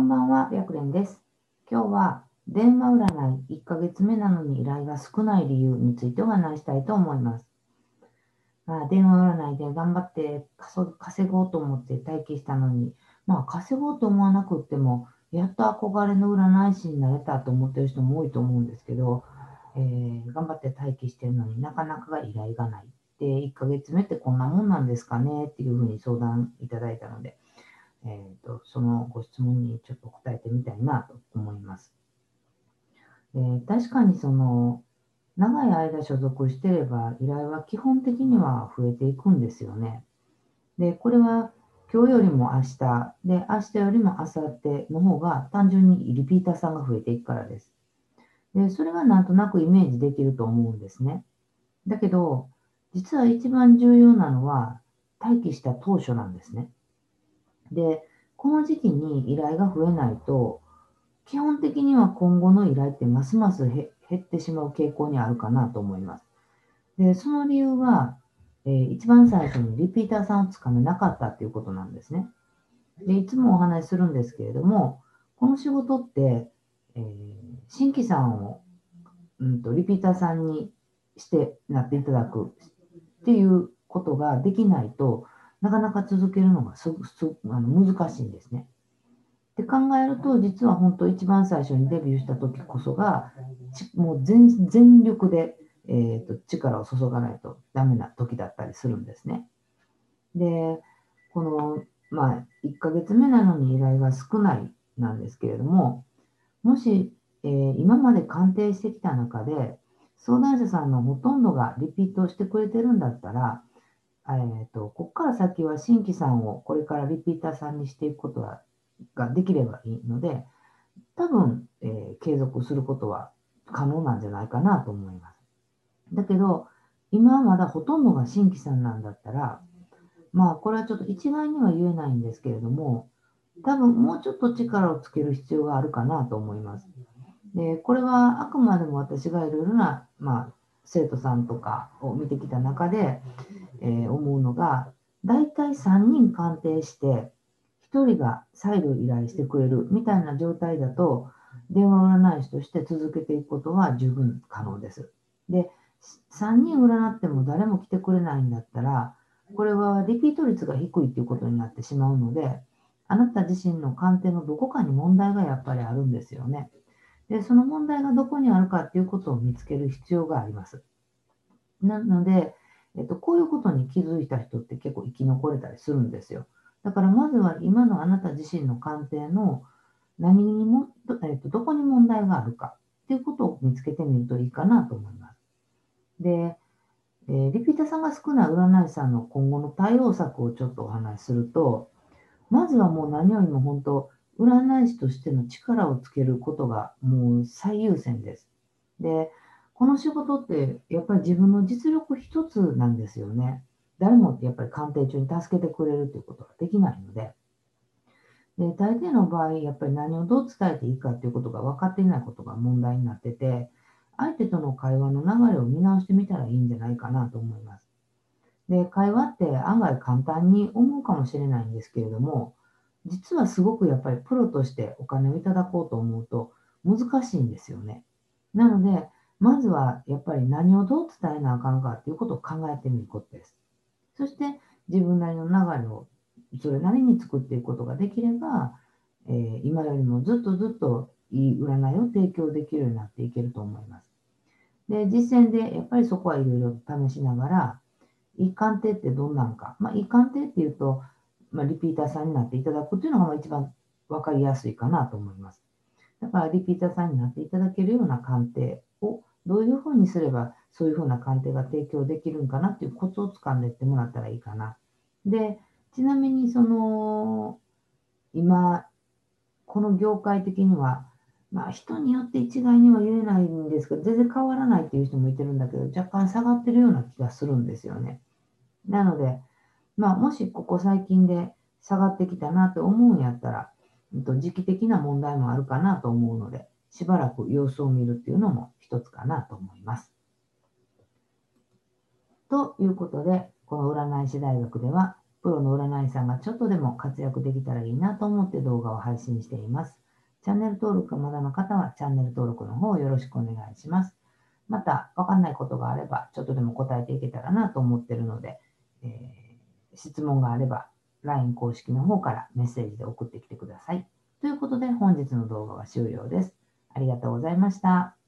こんばんは、白蓮です。今日は電話占い1ヶ月目なのに依頼が少ない理由についてお話したいと思います。まあ、電話占いで頑張って稼ごうと思って待機したのに、まあ、稼ごうと思わなくっても、やっと憧れの占い師になれたと思ってる人も多いと思うんですけど、えー頑張って待機してるのになかなかが依頼がない。で、1ヶ月目ってこんなもんなんですかねっていうふうに相談いただいたので、えー、とそのご質問にちょっと答えてみたいなと思います。で確かにその長い間所属してれば依頼は基本的には増えていくんですよね。で、これは今日よりも明日、で、明日よりも明後日の方が単純にリピーターさんが増えていくからです。で、それがなんとなくイメージできると思うんですね。だけど、実は一番重要なのは待機した当初なんですね。で、この時期に依頼が増えないと、基本的には今後の依頼ってますますへ減ってしまう傾向にあるかなと思います。で、その理由は、えー一番最初にリピーターさんをつかめなかったっていうことなんですね。で、いつもお話しするんですけれども、この仕事って、えー新規さんを、うん、とリピーターさんにしてなっていただくっていうことができないとなかなか続けるのがすすあの難しいんですね。って考えると実は本当一番最初にデビューした時こそがもう全全力で、えー、と力を注がないとダメな時だったりするんですね。でこの、まあ、1ヶ月目なのに依頼が少ないなんですけれどももし、えー今まで鑑定してきた中で相談者さんのほとんどがリピートしてくれてるんだったら、えー、とここから先は新規さんをこれからリピーターさんにしていくことがができればいいので多分、えー継続することは可能なんじゃないかなと思います。だけど今まだほとんどが新規さんなんだったらまあこれはちょっと一概には言えないんですけれども多分もうちょっと力をつける必要があるかなと思います。でこれはあくまでも私がいろいろな、まあ、生徒さんとかを見てきた中で、えー思うのが大体3人鑑定して1人が再度依頼してくれるみたいな状態だと電話占い師として続けていくことは十分可能です。で3人占っても誰も来てくれないんだったらこれはリピート率が低いということになってしまうのであなた自身の鑑定のどこかに問題がやっぱりあるんですよね。で、その問題がどこにあるかっていうことを見つける必要があります。なので、えっと、こういうことに気づいた人って結構生き残れたりするんですよ。だからまずは今のあなた自身の鑑定の何にも、えっと、どこに問題があるかっていうことを見つけてみるといいかなと思います。で、えーリピーターさんが少ない占い師さんの今後の対応策をちょっとお話しすると、まずはもう何よりも本当、占い師としての力をつけることがもう最優先です。で、この仕事ってやっぱり自分の実力一つなんですよね。誰もってやっぱり鑑定中に助けてくれるということができないので。で、大抵の場合、やっぱり何をどう伝えていいかということが分かっていないことが問題になってて、相手との会話の流れを見直してみたらいいんじゃないかなと思います。で、会話って案外簡単に思うかもしれないんですけれども、実はすごくやっぱりプロとしてお金をいただこうと思うと難しいんですよね。なので、まずはやっぱり何をどう伝えなあかんかっていうことを考えてみることです。そして自分なりの流れをそれなりに作っていくことができれば、えー今よりもずっとずっといい占いを提供できるようになっていけると思います。で、実践でやっぱりそこはいろいろ試しながら、いい鑑定ってどんなんか、まあ、いい鑑定っていうと、まあ、リピーターさんになっていただくというのが一番分かりやすいかなと思います。だからリピーターさんになっていただけるような鑑定をどういうふうにすればそういうふうな鑑定が提供できるんかなっていうコツをつかんでいってもらったらいいかな。で、ちなみにその今、この業界的には、まあ、人によって一概には言えないんですけど、全然変わらないっていう人もいてるんだけど、若干下がってるような気がするんですよね。なので、まあ、もしここ最近で下がってきたなと思うんやったら、時期的な問題もあるかなと思うので、しばらく様子を見るっていうのも一つかなと思います。ということで、この占い師大学では、プロの占い師さんがちょっとでも活躍できたらいいなと思って動画を配信しています。チャンネル登録がまだの方はチャンネル登録の方よろしくお願いします。また、わかんないことがあれば、ちょっとでも答えていけたらなと思ってるので、えー、質問があれば、LINE 公式の方からメッセージで送ってきてください。ということで、本日の動画は終了です。ありがとうございました。